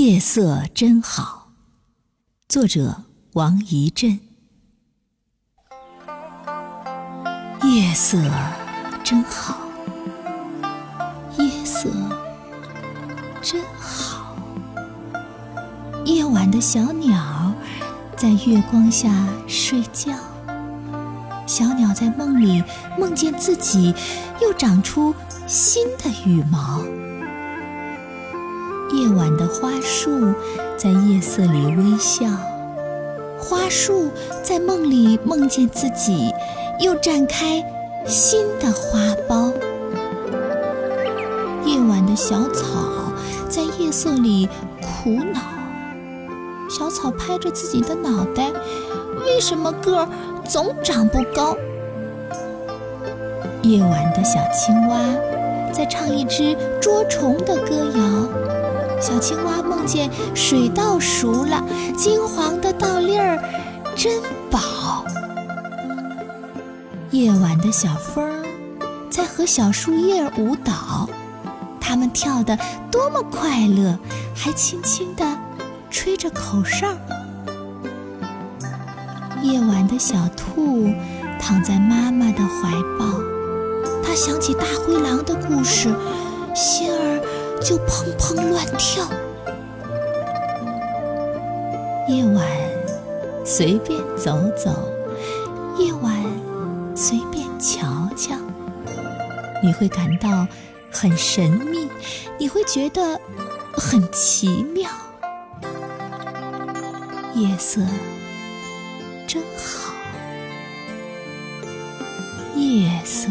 夜色真好，作者王怡正。夜色真好，夜色真好。夜晚的小鸟在月光下睡觉，小鸟在梦里梦见自己又长出新的羽毛。夜晚的花树在夜色里微笑，花树在梦里梦见自己又展开新的花苞。夜晚的小草在夜色里苦恼，小草拍着自己的脑袋，为什么个儿总长不高？夜晚的小青蛙在唱一支捉虫的歌谣。小青蛙梦见水稻熟了，金黄的稻粒儿真饱。夜晚的小风在和小树叶舞蹈，它们跳得多么快乐，还轻轻地吹着口哨。夜晚的小兔躺在妈妈的怀抱，它想起大灰狼的故事，心儿。就砰砰乱跳。夜晚随便走走，夜晚随便瞧瞧，你会感到很神秘，你会觉得很奇妙。夜色真好，夜色。